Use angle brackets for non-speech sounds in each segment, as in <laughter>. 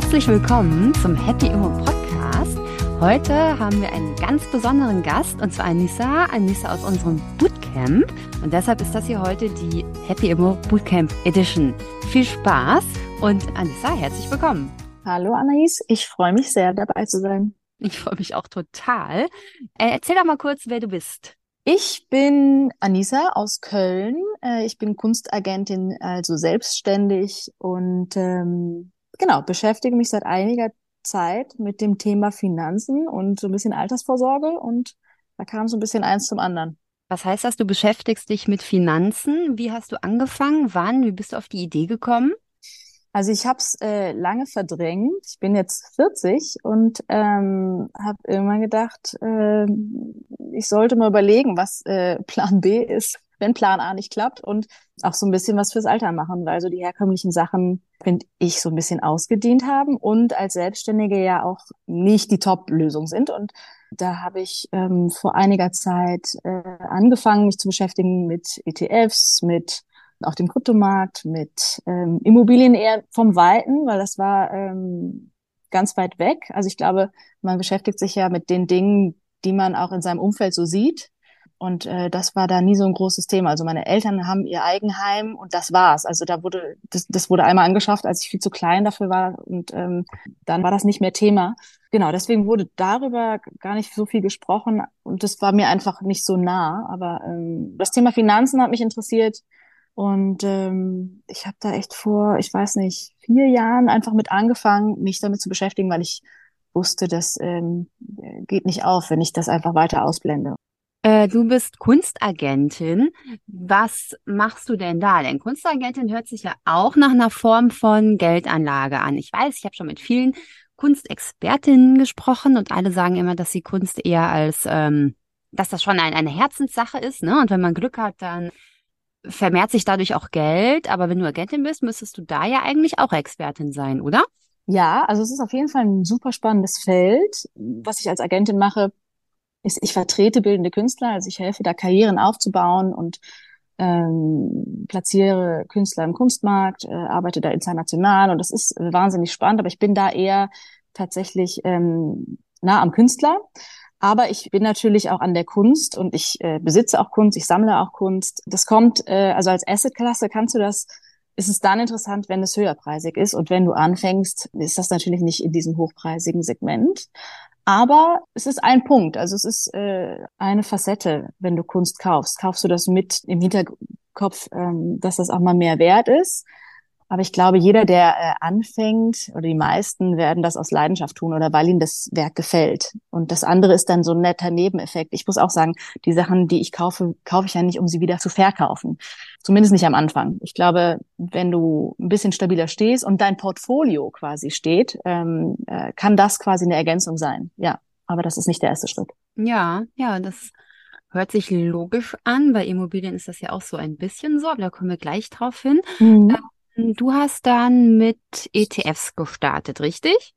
Herzlich willkommen zum Happy Immo Podcast. Heute haben wir einen ganz besonderen Gast und zwar Anissa, Anissa aus unserem Bootcamp. Und deshalb ist das hier heute die Happy Immo Bootcamp Edition. Viel Spaß und Anissa, herzlich willkommen. Hallo Anais, ich freue mich sehr dabei zu sein. Ich freue mich auch total. Äh, erzähl doch mal kurz, wer du bist. Ich bin Anissa aus Köln. Äh, ich bin Kunstagentin, also selbstständig und ähm, genau, beschäftige mich seit einiger Zeit mit dem Thema Finanzen und so ein bisschen Altersvorsorge und da kam so ein bisschen eins zum anderen. Was heißt das? Du beschäftigst dich mit Finanzen. Wie hast du angefangen? Wann? Wie bist du auf die Idee gekommen? Also ich habe es äh, lange verdrängt. Ich bin jetzt 40 und ähm, habe immer gedacht, äh, ich sollte mal überlegen, was äh, Plan B ist, wenn Plan A nicht klappt und auch so ein bisschen was fürs Alter machen, weil so die herkömmlichen Sachen, finde ich, so ein bisschen ausgedient haben und als Selbstständige ja auch nicht die Top-Lösung sind. Und da habe ich ähm, vor einiger Zeit äh, angefangen, mich zu beschäftigen mit ETFs, mit auf dem Kryptomarkt, mit ähm, Immobilien eher vom Weiten, weil das war ähm, ganz weit weg. Also ich glaube, man beschäftigt sich ja mit den Dingen, die man auch in seinem Umfeld so sieht. Und äh, das war da nie so ein großes Thema. Also meine Eltern haben ihr Eigenheim und das war's. Also da wurde, das, das wurde einmal angeschafft, als ich viel zu klein dafür war und ähm, dann war das nicht mehr Thema. Genau, deswegen wurde darüber gar nicht so viel gesprochen und das war mir einfach nicht so nah. Aber ähm, das Thema Finanzen hat mich interessiert und ähm, ich habe da echt vor, ich weiß nicht, vier Jahren einfach mit angefangen, mich damit zu beschäftigen, weil ich wusste, das ähm, geht nicht auf, wenn ich das einfach weiter ausblende. Äh, du bist Kunstagentin. Was machst du denn da? Denn Kunstagentin hört sich ja auch nach einer Form von Geldanlage an. Ich weiß, ich habe schon mit vielen Kunstexpertinnen gesprochen und alle sagen immer, dass sie Kunst eher als, ähm, dass das schon ein, eine Herzenssache ist. Ne? Und wenn man Glück hat, dann vermehrt sich dadurch auch Geld, aber wenn du Agentin bist, müsstest du da ja eigentlich auch Expertin sein, oder? Ja, also es ist auf jeden Fall ein super spannendes Feld. Was ich als Agentin mache, ist, ich vertrete bildende Künstler, also ich helfe da Karrieren aufzubauen und ähm, platziere Künstler im Kunstmarkt, äh, arbeite da international und das ist wahnsinnig spannend, aber ich bin da eher tatsächlich ähm, nah am Künstler. Aber ich bin natürlich auch an der Kunst und ich äh, besitze auch Kunst, ich sammle auch Kunst. Das kommt, äh, also als Assetklasse kannst du das, ist es dann interessant, wenn es höherpreisig ist. Und wenn du anfängst, ist das natürlich nicht in diesem hochpreisigen Segment. Aber es ist ein Punkt, also es ist äh, eine Facette, wenn du Kunst kaufst. Kaufst du das mit im Hinterkopf, ähm, dass das auch mal mehr wert ist. Aber ich glaube, jeder, der äh, anfängt, oder die meisten werden das aus Leidenschaft tun oder weil ihnen das Werk gefällt. Und das andere ist dann so ein netter Nebeneffekt. Ich muss auch sagen, die Sachen, die ich kaufe, kaufe ich ja nicht, um sie wieder zu verkaufen. Zumindest nicht am Anfang. Ich glaube, wenn du ein bisschen stabiler stehst und dein Portfolio quasi steht, ähm, äh, kann das quasi eine Ergänzung sein. Ja, aber das ist nicht der erste Schritt. Ja, ja, das hört sich logisch an. Bei Immobilien ist das ja auch so ein bisschen so, aber da kommen wir gleich drauf hin. Mhm. Ähm, Du hast dann mit ETFs gestartet, richtig?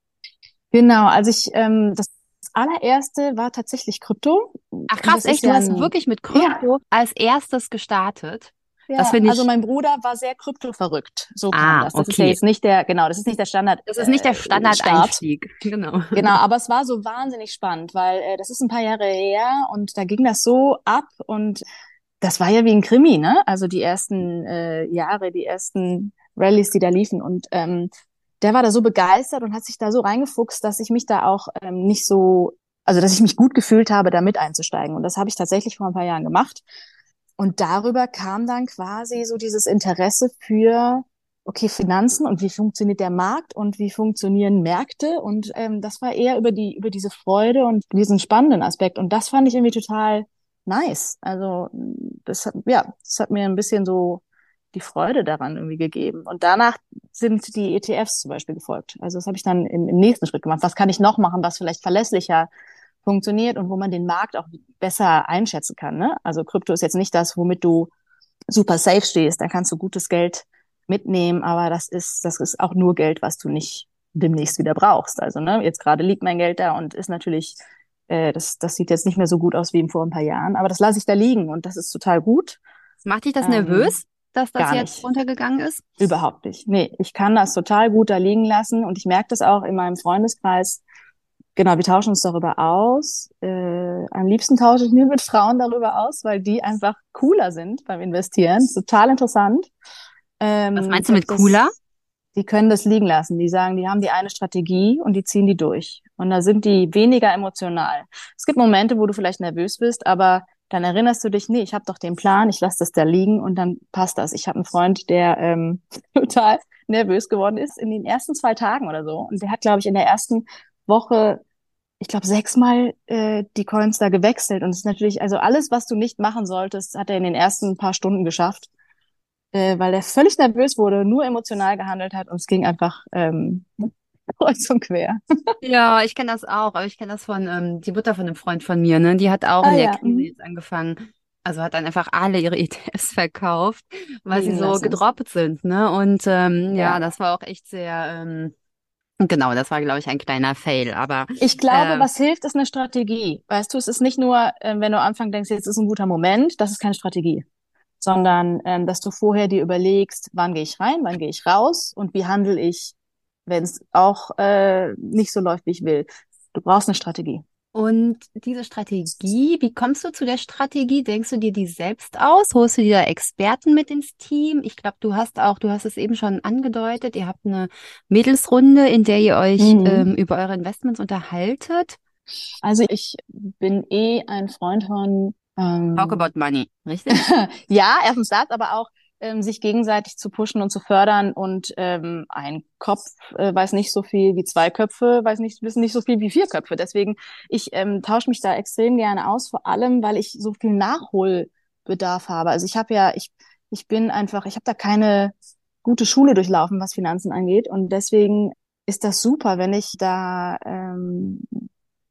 Genau, also ich, ähm, das allererste war tatsächlich Krypto. Ach krass, echt? Ja du hast wirklich mit Krypto ja. als erstes gestartet. Ja, ich... also mein Bruder war sehr kryptoverrückt. So kam ah, das. Das okay. ist ja jetzt nicht der, genau, das ist nicht der Standard. Das ist nicht der äh, Standard-Einstieg. <laughs> Genau. Genau, aber es war so wahnsinnig spannend, weil äh, das ist ein paar Jahre her und da ging das so ab und das war ja wie ein Krimi, ne? Also die ersten äh, Jahre, die ersten Rallyes, die da liefen. Und ähm, der war da so begeistert und hat sich da so reingefuchst, dass ich mich da auch ähm, nicht so, also dass ich mich gut gefühlt habe, da mit einzusteigen. Und das habe ich tatsächlich vor ein paar Jahren gemacht. Und darüber kam dann quasi so dieses Interesse für, okay, Finanzen und wie funktioniert der Markt und wie funktionieren Märkte. Und ähm, das war eher über die, über diese Freude und diesen spannenden Aspekt. Und das fand ich irgendwie total nice. Also das hat, ja, das hat mir ein bisschen so die Freude daran irgendwie gegeben. Und danach sind die ETFs zum Beispiel gefolgt. Also das habe ich dann im, im nächsten Schritt gemacht. Was kann ich noch machen, was vielleicht verlässlicher funktioniert und wo man den Markt auch besser einschätzen kann. Ne? Also Krypto ist jetzt nicht das, womit du super safe stehst. Da kannst du gutes Geld mitnehmen, aber das ist, das ist auch nur Geld, was du nicht demnächst wieder brauchst. Also ne, jetzt gerade liegt mein Geld da und ist natürlich, äh, das, das sieht jetzt nicht mehr so gut aus wie vor ein paar Jahren, aber das lasse ich da liegen und das ist total gut. Macht dich das ähm, nervös? Dass das Gar jetzt nicht. runtergegangen ist? Überhaupt nicht. Nee, ich kann das total gut da liegen lassen und ich merke das auch in meinem Freundeskreis. Genau, wir tauschen uns darüber aus. Äh, am liebsten tausche ich mich mit Frauen darüber aus, weil die einfach cooler sind beim Investieren. Total interessant. Ähm, Was meinst du mit das, cooler? Die können das liegen lassen. Die sagen, die haben die eine Strategie und die ziehen die durch. Und da sind die weniger emotional. Es gibt Momente, wo du vielleicht nervös bist, aber dann erinnerst du dich, nee, ich habe doch den Plan, ich lasse das da liegen und dann passt das. Ich habe einen Freund, der ähm, <laughs> total nervös geworden ist in den ersten zwei Tagen oder so. Und der hat, glaube ich, in der ersten Woche, ich glaube, sechsmal äh, die Coins da gewechselt. Und es ist natürlich, also alles, was du nicht machen solltest, hat er in den ersten paar Stunden geschafft, äh, weil er völlig nervös wurde, nur emotional gehandelt hat und es ging einfach ähm, <laughs> kreuz und quer. Ja, ich kenne das auch, aber ich kenne das von ähm, die Mutter von einem Freund von mir, ne? Die hat auch Ah in der ja, Krise mhm. jetzt angefangen. Also hat dann einfach alle ihre <laughs> ETFs verkauft, weil sie Liegen so gedroppt sind, ne? Und ähm, ja, Ja. das war auch echt sehr, ähm, genau, das war, glaube ich, ein kleiner Fail. Aber Ich glaube, äh, was hilft, ist eine Strategie. Weißt du, es ist nicht nur, äh, wenn du am Anfang denkst, jetzt ist ein guter Moment, das ist keine Strategie, sondern ähm, dass du vorher dir überlegst, wann gehe ich rein, wann gehe ich raus und wie handle ich, wenn es auch äh, nicht so läuft, wie ich will. Du brauchst eine Strategie. Und diese Strategie, wie kommst du zu der Strategie? Denkst du dir die selbst aus? Holst du dir da Experten mit ins Team? Ich glaube, du hast auch, du hast es eben schon angedeutet, ihr habt eine Mädelsrunde, in der ihr euch Mhm. ähm, über eure Investments unterhaltet. Also ich bin eh ein Freund von ähm, Talk about money, richtig? <laughs> ja, erstens das, aber auch ähm, sich gegenseitig zu pushen und zu fördern und ähm, ein Kopf äh, weiß nicht so viel wie zwei Köpfe, weiß nicht, wissen nicht so viel wie vier Köpfe. Deswegen, ich ähm, tausche mich da extrem gerne aus, vor allem, weil ich so viel Nachholbedarf habe. Also ich habe ja, ich, ich bin einfach, ich habe da keine gute Schule durchlaufen, was Finanzen angeht. Und deswegen ist das super, wenn ich da ähm,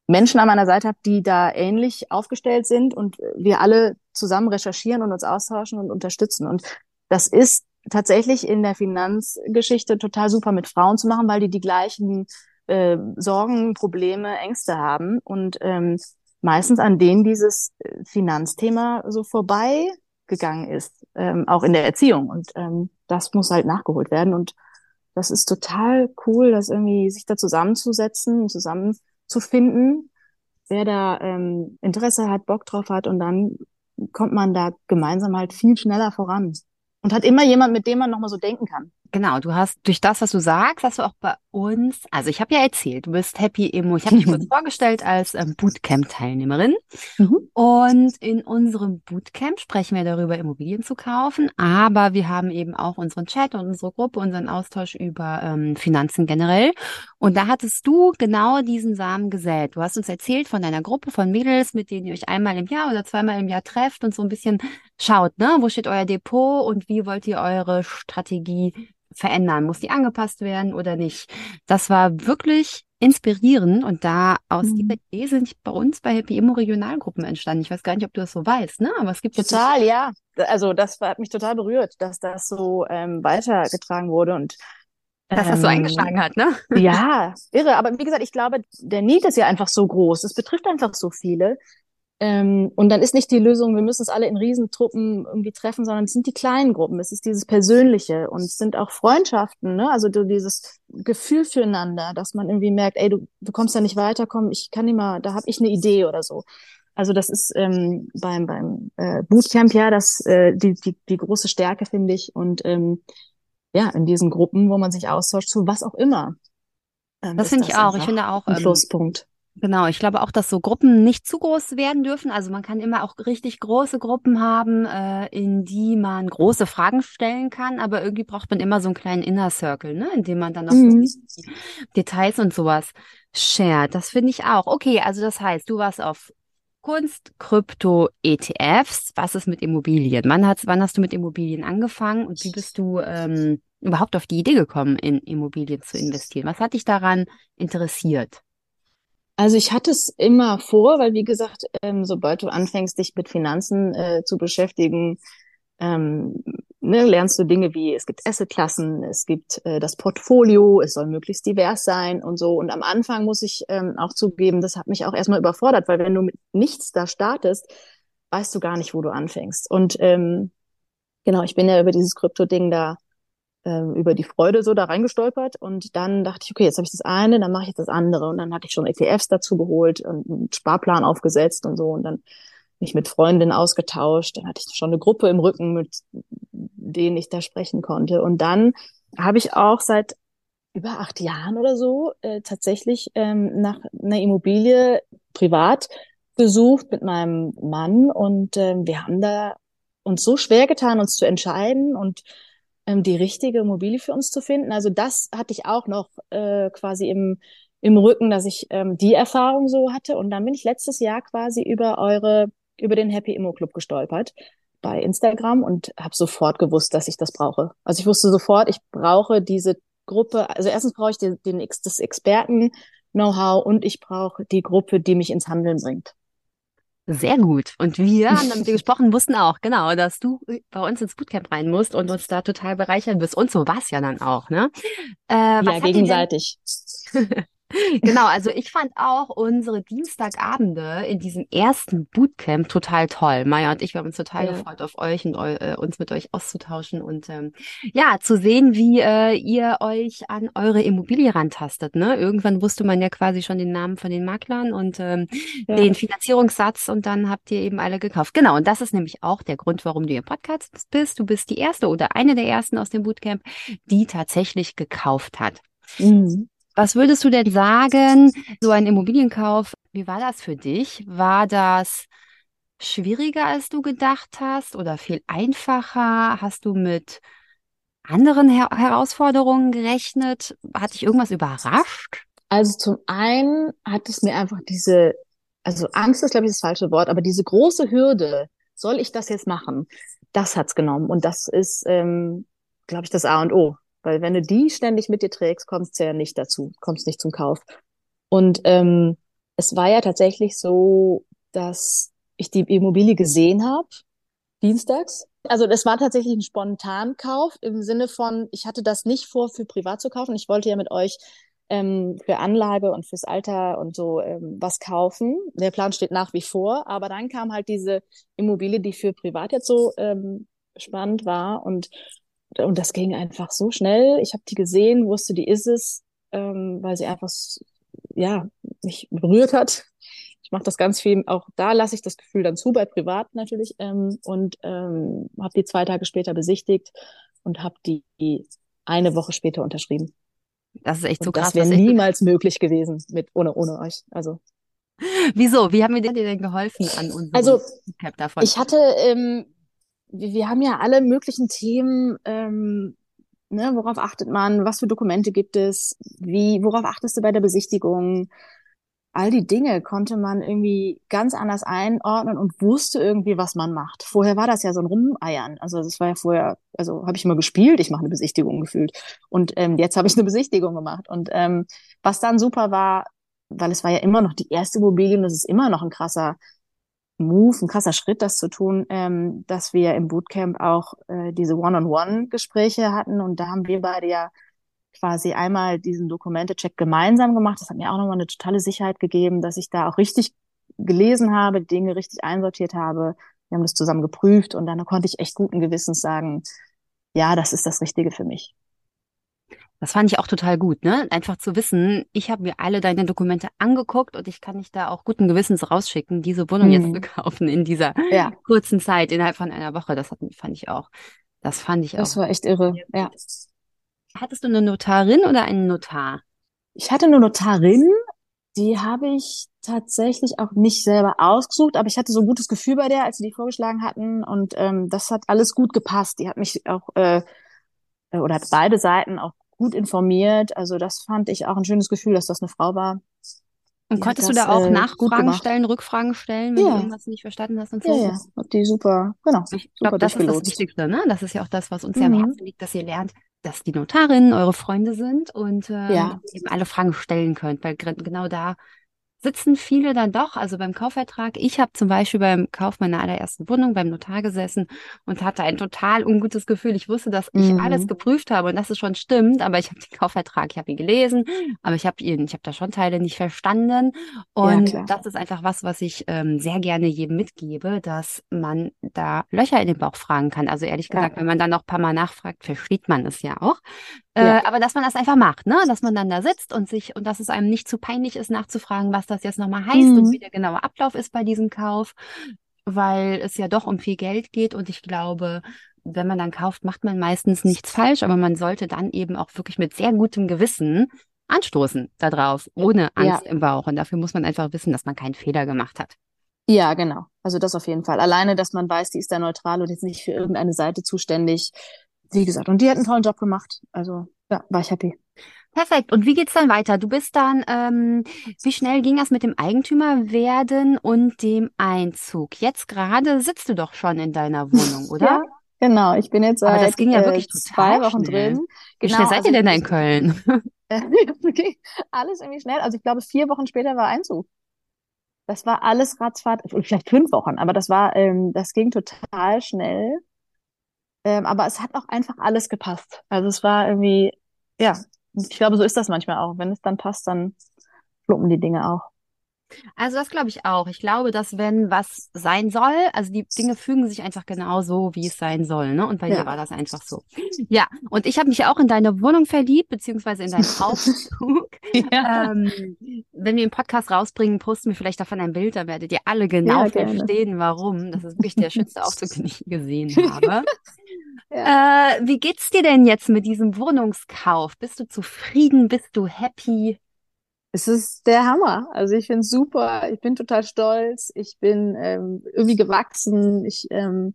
Menschen an meiner Seite habe, die da ähnlich aufgestellt sind und wir alle zusammen recherchieren und uns austauschen und unterstützen. Und das ist tatsächlich in der Finanzgeschichte total super mit Frauen zu machen, weil die die gleichen äh, Sorgen, Probleme, Ängste haben und ähm, meistens an denen dieses äh, Finanzthema so vorbeigegangen ist, ähm, auch in der Erziehung. Und ähm, das muss halt nachgeholt werden. Und das ist total cool, das irgendwie sich da zusammenzusetzen, zusammenzufinden, wer da ähm, Interesse hat, Bock drauf hat und dann kommt man da gemeinsam halt viel schneller voran. Und hat immer jemand, mit dem man nochmal so denken kann. Genau, du hast durch das, was du sagst, hast du auch bei uns, also ich habe ja erzählt, du bist Happy Emo. Ich habe dich kurz <laughs> vorgestellt als ähm, Bootcamp-Teilnehmerin. Mhm. Und in unserem Bootcamp sprechen wir darüber, Immobilien zu kaufen, aber wir haben eben auch unseren Chat und unsere Gruppe, unseren Austausch über ähm, Finanzen generell. Und da hattest du genau diesen Samen gesät. Du hast uns erzählt von deiner Gruppe von Mädels, mit denen ihr euch einmal im Jahr oder zweimal im Jahr trefft und so ein bisschen schaut, ne? Wo steht euer Depot und wie wollt ihr eure Strategie verändern? Muss die angepasst werden oder nicht? Das war wirklich inspirierend und da aus Mhm. dieser Idee sind bei uns bei Happy Immo Regionalgruppen entstanden. Ich weiß gar nicht, ob du das so weißt, ne? Aber es gibt Total, ja. Also das hat mich total berührt, dass das so ähm, weitergetragen wurde und dass das so ähm, eingeschlagen hat, ne? Ja, irre. Aber wie gesagt, ich glaube, der Need ist ja einfach so groß. Es betrifft einfach so viele. Ähm, und dann ist nicht die Lösung, wir müssen uns alle in Riesentruppen irgendwie treffen, sondern es sind die kleinen Gruppen. Es ist dieses Persönliche und es sind auch Freundschaften, ne? Also du, dieses Gefühl füreinander, dass man irgendwie merkt, ey, du, du kommst da nicht weiter, komm, ich kann nicht mal, da habe ich eine Idee oder so. Also das ist ähm, beim beim äh, Bootcamp ja das äh, die die die große Stärke finde ich und ähm, ja in diesen Gruppen, wo man sich austauscht zu was auch immer. Ähm, Das finde ich auch. Ich finde auch, ein ähm, Pluspunkt. Genau, ich glaube auch, dass so Gruppen nicht zu groß werden dürfen. Also man kann immer auch richtig große Gruppen haben, äh, in die man große Fragen stellen kann, aber irgendwie braucht man immer so einen kleinen Inner Circle, ne, in dem man dann noch so Mhm. die Details und sowas shared. Das finde ich auch. Okay, also das heißt, du warst auf Kunst, Krypto, ETFs. Was ist mit Immobilien? Wann hast, wann hast du mit Immobilien angefangen und wie bist du ähm, überhaupt auf die Idee gekommen, in Immobilien zu investieren? Was hat dich daran interessiert? Also ich hatte es immer vor, weil wie gesagt, ähm, sobald du anfängst, dich mit Finanzen äh, zu beschäftigen, ähm, ne, lernst du Dinge wie, es gibt Assetklassen, es gibt äh, das Portfolio, es soll möglichst divers sein und so. Und am Anfang muss ich ähm, auch zugeben, das hat mich auch erstmal überfordert, weil wenn du mit nichts da startest, weißt du gar nicht, wo du anfängst. Und ähm, Genau, ich bin ja über dieses Krypto-Ding da, ähm, über die Freude so da reingestolpert. Und dann dachte ich, okay, jetzt habe ich das eine, dann mache ich jetzt das andere. Und dann hatte ich schon ETFs dazu geholt und einen Sparplan aufgesetzt und so und dann mich mit Freundinnen ausgetauscht, dann hatte ich schon eine Gruppe im Rücken, mit denen ich da sprechen konnte. Und dann habe ich auch seit über acht Jahren oder so äh, tatsächlich ähm, nach einer Immobilie privat gesucht mit meinem Mann. Und ähm, wir haben da uns so schwer getan, uns zu entscheiden. Und ähm, die richtige Immobilie für uns zu finden. Also das hatte ich auch noch äh, quasi im, im Rücken, dass ich ähm, die Erfahrung so hatte. Und dann bin ich letztes Jahr quasi über eure, über den Happy Immo Club gestolpert bei Instagram und habe sofort gewusst, dass ich das brauche. Also ich wusste sofort, ich brauche diese Gruppe. Also erstens brauche ich den, den das Experten-Know-how und ich brauche die Gruppe, die mich ins Handeln bringt. Sehr gut. Und wir haben damit gesprochen, wussten auch, genau, dass du bei uns ins Bootcamp rein musst und uns da total bereichern wirst. Und so war es ja dann auch, ne? Äh, ja, gegenseitig. <laughs> <laughs> Genau, also ich fand auch unsere Dienstagabende in diesem ersten Bootcamp total toll. Maya und ich, wir haben uns total ja. gefreut auf euch und eu äh, uns mit euch auszutauschen und ähm, ja, zu sehen, wie äh, ihr euch an eure Immobilie rantastet. Ne? Irgendwann wusste man ja quasi schon den Namen von den Maklern und ähm, ja. den Finanzierungssatz und dann habt ihr eben alle gekauft. Genau, und das ist nämlich auch der Grund, warum du im Podcast bist. Du bist die erste oder eine der ersten aus dem Bootcamp, die tatsächlich gekauft hat. Mhm. Was würdest du denn sagen, so ein Immobilienkauf, wie war das für dich? War das schwieriger, als du gedacht hast oder viel einfacher? Hast du mit anderen Her Herausforderungen gerechnet? Hat dich irgendwas überrascht? Also zum einen hat es mir einfach diese, also Angst ist, glaube ich, das falsche Wort, aber diese große Hürde, soll ich das jetzt machen? Das hat's genommen. Und das ist, ähm, glaube ich, das A und O. Weil wenn du die ständig mit dir trägst, kommst du ja nicht dazu, kommst nicht zum Kauf. Und ähm, es war ja tatsächlich so, dass ich die Immobilie gesehen habe, dienstags. Also das war tatsächlich ein Spontankauf im Sinne von, ich hatte das nicht vor, für privat zu kaufen. Ich wollte ja mit euch ähm, für Anlage und fürs Alter und so ähm, was kaufen. Der Plan steht nach wie vor, aber dann kam halt diese Immobilie, die für privat jetzt so ähm, spannend war und und das ging einfach so schnell. Ich habe die gesehen, wusste, die ist es, ähm, weil sie einfach ja mich berührt hat. Ich mache das ganz viel, auch da lasse ich das Gefühl dann zu, bei Privat natürlich, ähm, und ähm, habe die zwei Tage später besichtigt und habe die eine Woche später unterschrieben. Das ist echt so und krass. Das wäre niemals möglich gewesen mit ohne ohne euch. Also Wieso? Wie haben wir dir denn geholfen an unserem also, Cap davon? Ich hatte ähm, wir, wir haben ja alle möglichen Themen, ähm, ne, worauf achtet man, was für Dokumente gibt es, wie, worauf achtest du bei der Besichtigung? All die Dinge konnte man irgendwie ganz anders einordnen und wusste irgendwie, was man macht. Vorher war das ja so ein Rumeiern. Also das war ja vorher, also habe ich immer gespielt, ich mache eine Besichtigung gefühlt. Und ähm, jetzt habe ich eine Besichtigung gemacht. Und ähm, was dann super war, weil es war ja immer noch die erste Immobilie und das ist immer noch ein krasser Move, ein krasser Schritt, das zu tun, ähm, dass wir im Bootcamp auch äh, diese One-on-One-Gespräche hatten und da haben wir beide ja quasi einmal diesen Dokumente-Check gemeinsam gemacht. Das hat mir auch nochmal eine totale Sicherheit gegeben, dass ich da auch richtig gelesen habe, Dinge richtig einsortiert habe. Wir haben das zusammen geprüft und dann konnte ich echt guten Gewissens sagen, ja, das ist das Richtige für mich. Das fand ich auch total gut, ne? Einfach zu wissen, ich habe mir alle deine Dokumente angeguckt und ich kann dich da auch guten Gewissens rausschicken, diese Wohnung mhm. jetzt zu kaufen in dieser ja. kurzen Zeit, innerhalb von einer Woche. Das hat, fand ich auch. Das fand ich das auch. Das war echt irre, ja. Hattest du eine Notarin oder einen Notar? Ich hatte eine Notarin, die habe ich tatsächlich auch nicht selber ausgesucht, aber ich hatte so ein gutes Gefühl bei der, als sie die vorgeschlagen hatten und ähm, das hat alles gut gepasst. Die hat mich auch äh, oder hat beide Seiten auch gut informiert. Also das fand ich auch ein schönes Gefühl, dass das eine Frau war. Und konntest du da auch äh, Nachfragen stellen, Rückfragen stellen, wenn ja. du irgendwas nicht verstanden hast und so? Ja, ja, Hab die super, genau. Ich glaube, das ist das Wichtigste, ne? Das ist ja auch das, was uns mhm. ja am mhm. Herzen liegt, dass ihr lernt, dass die Notarinnen eure Freunde sind und äh, ja. eben alle Fragen stellen könnt, weil genau da sitzen viele dann doch, also beim Kaufvertrag. Ich habe zum Beispiel beim Kauf meiner allerersten Wohnung beim Notar gesessen und hatte ein total ungutes Gefühl. Ich wusste, dass ich Mhm. alles geprüft habe und dass es schon stimmt, aber ich habe den Kaufvertrag, ich habe ihn gelesen, aber ich habe ihn, ich habe da schon Teile nicht verstanden. Ja, Und klar. das ist einfach was, was ich ähm, sehr gerne jedem mitgebe, dass man da Löcher in den Bauch fragen kann. Also ehrlich Ja. gesagt, wenn man dann noch ein paar Mal nachfragt, versteht man es ja auch. Äh, Ja. aber dass man das einfach macht, ne? Dass man dann da sitzt und sich und dass es einem nicht zu peinlich ist, nachzufragen, was das jetzt nochmal heißt und Mhm. wie der genaue Ablauf ist bei diesem Kauf, weil es ja doch um viel Geld geht und ich glaube, wenn man dann kauft, macht man meistens nichts falsch, aber man sollte dann eben auch wirklich mit sehr gutem Gewissen anstoßen darauf, ohne Ja. Angst im Bauch. Und dafür muss man einfach wissen, dass man keinen Fehler gemacht hat. Ja, genau. Also das auf jeden Fall. Alleine, dass man weiß, die ist da neutral und jetzt nicht für irgendeine Seite zuständig. Wie gesagt, und die hat einen tollen Job gemacht. Also ja, war ich happy. Perfekt. Und wie geht's dann weiter? Du bist dann, ähm, wie schnell ging das mit dem Eigentümer werden und dem Einzug? Jetzt gerade sitzt du doch schon in deiner Wohnung, <laughs> oder? Ja, genau. Ich bin jetzt Aber das seit ging ja äh, wirklich zwei Wochen schnell. drin. Wie Genau, schnell seid also ihr denn da in Köln? <laughs> Äh, okay. Alles irgendwie schnell. Also ich glaube, vier Wochen später war Einzug. Das war alles ratzfatz, vielleicht fünf Wochen, aber das war, ähm, das ging total schnell. Ähm, aber es hat auch einfach alles gepasst. Also es war irgendwie, ja, ich glaube, so ist das manchmal auch. Wenn es dann passt, dann fluppen die Dinge auch. Also das glaube ich auch. Ich glaube, dass wenn was sein soll, also die Dinge fügen sich einfach genau so, wie es sein soll, ne? Und bei dir Ja. war das einfach so. Ja, und ich habe mich auch in deine Wohnung verliebt, beziehungsweise in deinen <laughs> Aufzug. Ja. Ähm, wenn wir den Podcast rausbringen, posten wir vielleicht davon ein Bild, dann werdet ihr alle genau Ja, verstehen, warum. Das ist wirklich der schönste Aufzug, den ich gesehen habe. <laughs> Ja. Äh, wie geht's dir denn jetzt mit diesem Wohnungskauf? Bist du zufrieden? Bist du happy? Es ist der Hammer. Also ich finde es super. Ich bin total stolz. Ich bin ähm, irgendwie gewachsen. Ich ähm,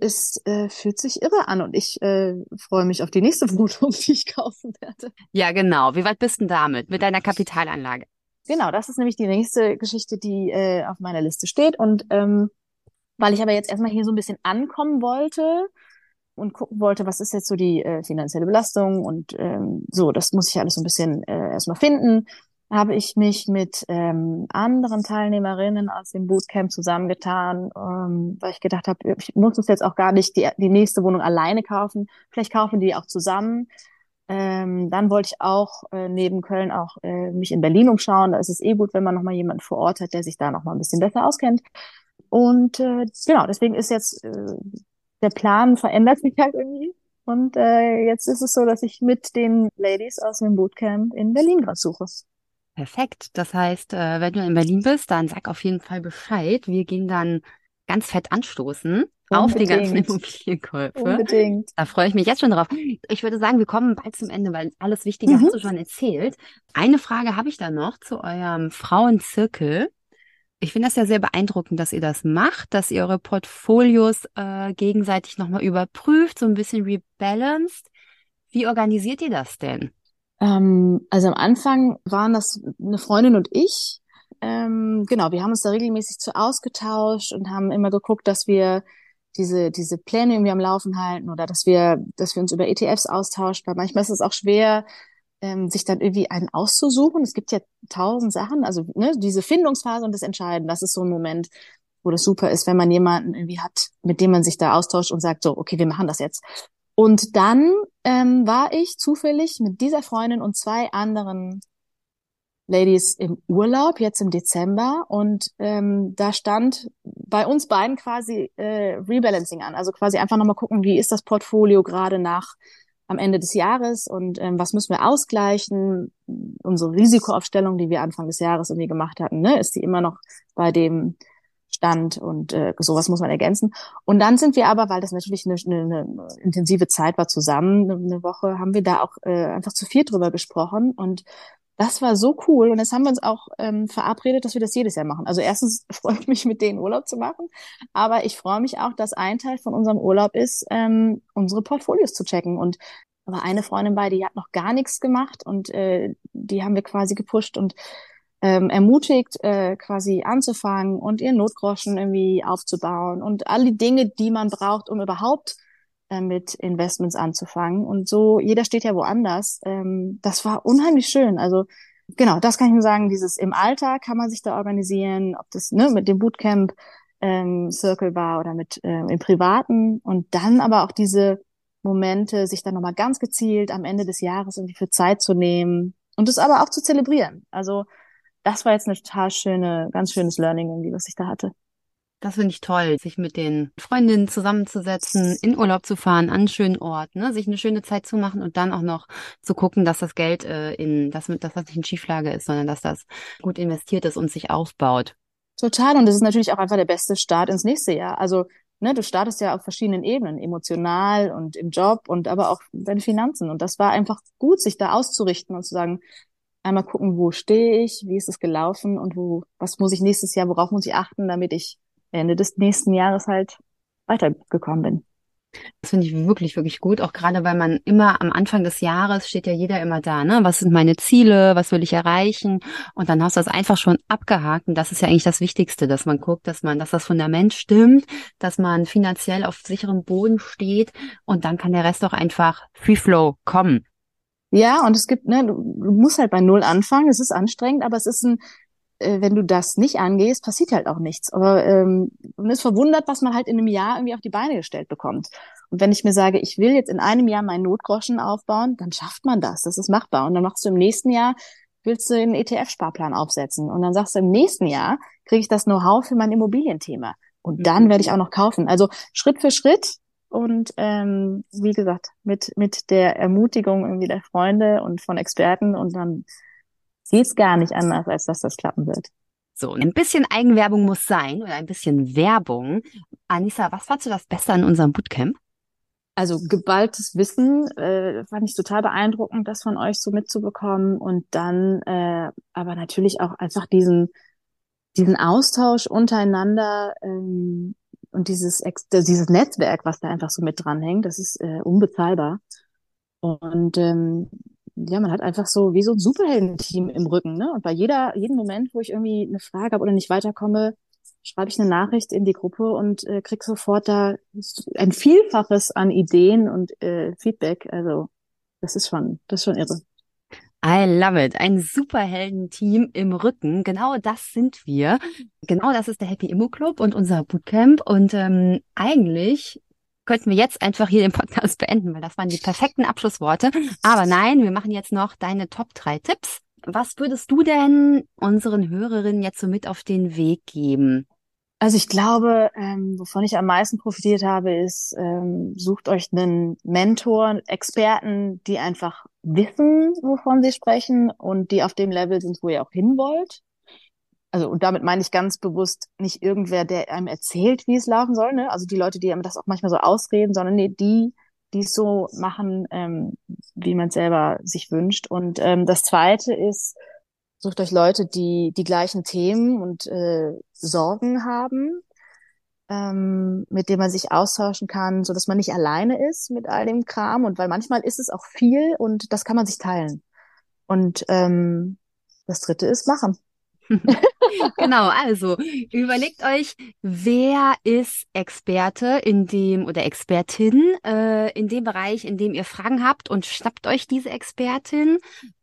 es äh, fühlt sich irre an und ich äh, freue mich auf die nächste <laughs> Wohnung, die ich kaufen werde. Ja, genau. Wie weit bist du damit? Mit deiner Kapitalanlage? Genau, das ist nämlich die nächste Geschichte, die äh, auf meiner Liste steht. Und ähm, weil ich aber jetzt erstmal hier so ein bisschen ankommen wollte und gucken wollte, was ist jetzt so die äh, finanzielle Belastung und ähm, so, das muss ich alles so ein bisschen äh, erstmal finden, habe ich mich mit ähm, anderen Teilnehmerinnen aus dem Bootcamp zusammengetan, ähm, weil ich gedacht habe, ich muss uns jetzt auch gar nicht die, die nächste Wohnung alleine kaufen, vielleicht kaufen die auch zusammen. Ähm, dann wollte ich auch äh, neben Köln auch äh, mich in Berlin umschauen. Da ist es eh gut, wenn man nochmal jemanden vor Ort hat, der sich da nochmal ein bisschen besser auskennt. Und äh, genau, deswegen ist jetzt äh, der Plan verändert sich halt irgendwie. Und äh, jetzt ist es so, dass ich mit den Ladies aus dem Bootcamp in Berlin gerade suche. Perfekt. Das heißt, äh, wenn du in Berlin bist, dann sag auf jeden Fall Bescheid. Wir gehen dann ganz fett anstoßen auf die ganzen Unbedingt. Immobilienkäufe. Unbedingt. Da freue ich mich jetzt schon drauf. Ich würde sagen, wir kommen bald zum Ende, weil alles Wichtige Mhm. hast du schon erzählt. Eine Frage habe ich da noch zu eurem Frauenzirkel. Ich finde das ja sehr beeindruckend, dass ihr das macht, dass ihr eure Portfolios äh, gegenseitig nochmal überprüft, so ein bisschen rebalanced. Wie organisiert ihr das denn? Ähm, also am Anfang waren das eine Freundin und ich. Ähm, genau, wir haben uns da regelmäßig zu ausgetauscht und haben immer geguckt, dass wir diese, diese Pläne irgendwie am Laufen halten oder dass wir, dass wir uns über ETFs austauschen, weil manchmal ist es auch schwer, ähm, sich dann irgendwie einen auszusuchen. Es gibt ja tausend Sachen, also ne, diese Findungsphase und das Entscheiden, das ist so ein Moment, wo das super ist, wenn man jemanden irgendwie hat, mit dem man sich da austauscht und sagt so, okay, wir machen das jetzt. Und dann ähm, war ich zufällig mit dieser Freundin und zwei anderen Ladies im Urlaub, jetzt im Dezember. Und ähm, da stand bei uns beiden quasi äh, Rebalancing an. Also quasi einfach nochmal gucken, wie ist das Portfolio gerade nach am Ende des Jahres und ähm, was müssen wir ausgleichen? Unsere Risikoaufstellung, die wir Anfang des Jahres irgendwie gemacht hatten, ne, ist die immer noch bei dem Stand und äh, sowas muss man ergänzen. Und dann sind wir aber, weil das natürlich eine, eine, intensive Zeit war zusammen, eine, eine Woche, haben wir da auch äh, einfach zu viel drüber gesprochen und das war so cool und jetzt haben wir uns auch ähm, verabredet, dass wir das jedes Jahr machen. Also erstens <laughs> freue ich mich, mit denen Urlaub zu machen, aber ich freue mich auch, dass ein Teil von unserem Urlaub ist, ähm, unsere Portfolios zu checken. Und aber eine Freundin bei, die hat noch gar nichts gemacht und äh, die haben wir quasi gepusht und ähm, ermutigt, äh, quasi anzufangen und ihren Notgroschen irgendwie aufzubauen und all die Dinge, die man braucht, um überhaupt äh, mit Investments anzufangen. Und so, jeder steht ja woanders. Ähm, das war unheimlich schön. Also genau, das kann ich nur sagen, dieses im Alltag kann man sich da organisieren, ob das ne, mit dem Bootcamp ähm, Circle war oder mit äh, im Privaten und dann aber auch diese Momente, sich dann nochmal ganz gezielt am Ende des Jahres irgendwie für Zeit zu nehmen und es aber auch zu zelebrieren. Also das war jetzt eine total schöne, ganz schönes Learning irgendwie, was ich da hatte. Das finde ich toll, sich mit den Freundinnen zusammenzusetzen, in Urlaub zu fahren, an einen schönen Ort, ne, sich eine schöne Zeit zu machen und dann auch noch zu gucken, dass das Geld äh, in, dass, dass das nicht in Schieflage ist, sondern dass das gut investiert ist und sich aufbaut. Total. Und das ist natürlich auch einfach der beste Start ins nächste Jahr. Also, ne, du startest ja auf verschiedenen Ebenen, emotional und im Job und aber auch deine Finanzen. Und das war einfach gut, sich da auszurichten und zu sagen, einmal gucken, wo stehe ich, wie ist es gelaufen und wo, was muss ich nächstes Jahr, worauf muss ich achten, damit ich Ende des nächsten Jahres halt weitergekommen bin. Das finde ich wirklich, wirklich gut. Auch gerade, weil man immer am Anfang des Jahres steht ja jeder immer da, ne? Was sind meine Ziele? Was will ich erreichen? Und dann hast du das einfach schon abgehakt. Und das ist ja eigentlich das Wichtigste, dass man guckt, dass man, dass das Fundament stimmt, dass man finanziell auf sicherem Boden steht. Und dann kann der Rest auch einfach Free Flow kommen. Ja, und es gibt, ne, du, du musst halt bei Null anfangen. Es ist anstrengend, aber es ist ein, äh, wenn du das nicht angehst, passiert halt auch nichts. Aber ähm, man ist verwundert, was man halt in einem Jahr irgendwie auf die Beine gestellt bekommt. Und wenn ich mir sage, ich will jetzt in einem Jahr meinen Notgroschen aufbauen, dann schafft man das. Das ist machbar. Und dann machst du im nächsten Jahr, willst du einen ETF-Sparplan aufsetzen. Und dann sagst du, im nächsten Jahr kriege ich das Know-how für mein Immobilienthema. Und dann mhm. werde ich auch noch kaufen. Also Schritt für Schritt und ähm, wie gesagt, mit, mit der Ermutigung irgendwie der Freunde und von Experten und dann geht's gar nicht anders, als dass das klappen wird. So, ein bisschen Eigenwerbung muss sein oder ein bisschen Werbung. Anissa, was fandst du das Beste an unserem Bootcamp? Also geballtes Wissen äh, fand ich total beeindruckend, das von euch so mitzubekommen und dann äh, aber natürlich auch einfach diesen diesen Austausch untereinander ähm, und dieses dieses Netzwerk, was da einfach so mit dranhängt, das ist äh, unbezahlbar. Und ähm, ja, man hat einfach so wie so ein Superheldenteam im Rücken, ne? Und bei jeder, jeden Moment, wo ich irgendwie eine Frage habe oder nicht weiterkomme, schreibe ich eine Nachricht in die Gruppe und äh, krieg sofort da ein Vielfaches an Ideen und äh, Feedback. Also das ist schon, das ist schon irre. I love it. Ein Superhelden-Team im Rücken. Genau das sind wir. Genau das ist der Happy Immo Club und unser Bootcamp. Und ähm, eigentlich könnten wir jetzt einfach hier den Podcast <laughs> beenden, weil das waren die perfekten Abschlussworte. Aber nein, wir machen jetzt noch deine Top drei Tipps. Was würdest du denn unseren Hörerinnen jetzt so mit auf den Weg geben? Also ich glaube, ähm, wovon ich am meisten profitiert habe, ist, ähm, sucht euch einen Mentor, Experten, die einfach wissen, wovon sie sprechen und die auf dem Level sind, wo ihr auch hin wollt also und damit meine ich ganz bewusst nicht irgendwer, der einem erzählt, wie es laufen soll, ne? Also die Leute, die einem das auch manchmal so ausreden, sondern nee, die, die es so machen, ähm, wie man es selber sich wünscht. Und ähm, das Zweite ist, sucht euch Leute, die die gleichen Themen und äh, Sorgen haben, ähm, mit denen man sich austauschen kann, so dass man nicht alleine ist mit all dem Kram. Und weil manchmal ist es auch viel und das kann man sich teilen. Und ähm, das Dritte ist machen. <laughs> genau, also überlegt euch, wer ist Experte in dem oder Expertin äh, in dem Bereich, in dem ihr Fragen habt und schnappt euch diese Expertin.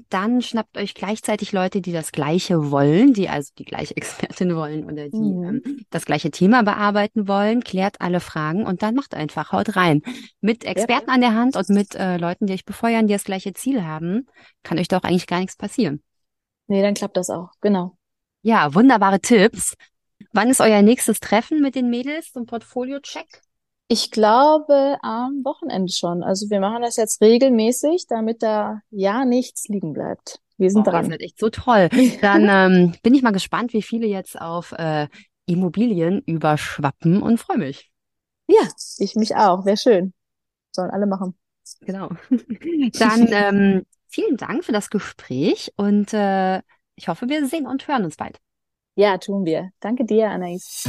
Dann schnappt euch gleichzeitig Leute, die das Gleiche wollen, die also die gleiche <laughs> Expertin wollen oder die mhm. ähm, das gleiche Thema bearbeiten wollen, klärt alle Fragen und dann macht einfach, haut rein. Mit Experten ja. an der Hand und mit äh, Leuten, die euch befeuern, die das gleiche Ziel haben, kann euch doch eigentlich gar nichts passieren. Nee, dann klappt das auch, genau. Ja, wunderbare Tipps. Wann ist euer nächstes Treffen mit den Mädels zum Portfolio-Check? Ich glaube am Wochenende schon. Also wir machen das jetzt regelmäßig, damit da ja nichts liegen bleibt. Wir sind oh, dran. Das wird echt so toll. Dann <laughs> ähm, bin ich mal gespannt, wie viele jetzt auf äh, Immobilien überschwappen und freue mich. Ja, ich mich auch. Wäre schön. Sollen alle machen. Genau. <laughs> Dann ähm, vielen Dank für das Gespräch und äh, ich hoffe, wir sehen und hören uns bald. Ja, tun wir. Danke dir, Anais.